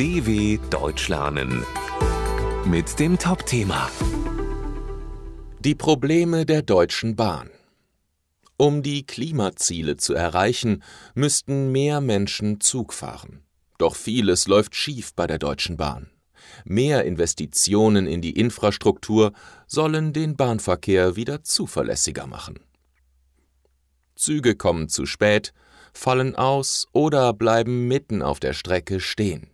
DW Deutsch lernen mit dem Top-Thema Die Probleme der Deutschen Bahn. Um die Klimaziele zu erreichen, müssten mehr Menschen Zug fahren. Doch vieles läuft schief bei der Deutschen Bahn. Mehr Investitionen in die Infrastruktur sollen den Bahnverkehr wieder zuverlässiger machen. Züge kommen zu spät, fallen aus oder bleiben mitten auf der Strecke stehen.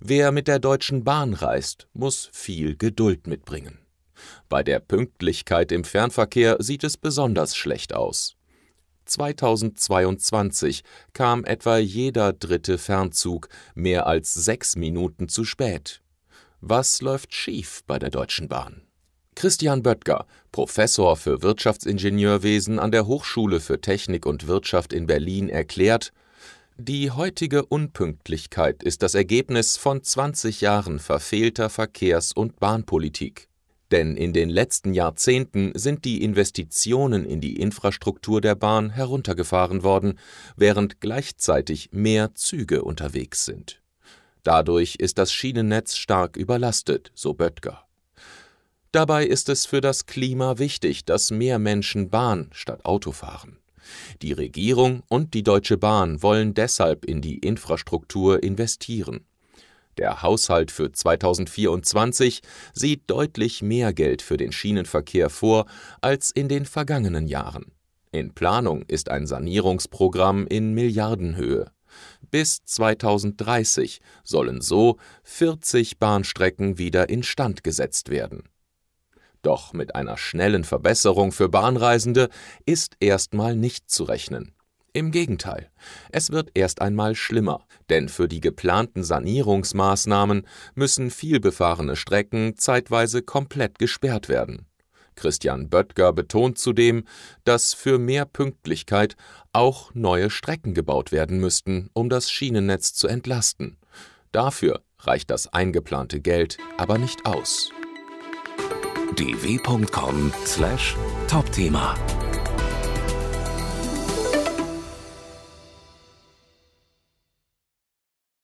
Wer mit der Deutschen Bahn reist, muss viel Geduld mitbringen. Bei der Pünktlichkeit im Fernverkehr sieht es besonders schlecht aus. 2022 kam etwa jeder dritte Fernzug mehr als sechs Minuten zu spät. Was läuft schief bei der Deutschen Bahn? Christian Böttger, Professor für Wirtschaftsingenieurwesen an der Hochschule für Technik und Wirtschaft in Berlin, erklärt, die heutige Unpünktlichkeit ist das Ergebnis von 20 Jahren verfehlter Verkehrs- und Bahnpolitik. Denn in den letzten Jahrzehnten sind die Investitionen in die Infrastruktur der Bahn heruntergefahren worden, während gleichzeitig mehr Züge unterwegs sind. Dadurch ist das Schienennetz stark überlastet, so Böttger. Dabei ist es für das Klima wichtig, dass mehr Menschen Bahn statt Auto fahren. Die Regierung und die Deutsche Bahn wollen deshalb in die Infrastruktur investieren. Der Haushalt für 2024 sieht deutlich mehr Geld für den Schienenverkehr vor als in den vergangenen Jahren. In Planung ist ein Sanierungsprogramm in Milliardenhöhe. Bis 2030 sollen so 40 Bahnstrecken wieder instand gesetzt werden. Doch mit einer schnellen Verbesserung für Bahnreisende ist erstmal nicht zu rechnen. Im Gegenteil, es wird erst einmal schlimmer, denn für die geplanten Sanierungsmaßnahmen müssen vielbefahrene Strecken zeitweise komplett gesperrt werden. Christian Böttger betont zudem, dass für mehr Pünktlichkeit auch neue Strecken gebaut werden müssten, um das Schienennetz zu entlasten. Dafür reicht das eingeplante Geld aber nicht aus dw.com/topthema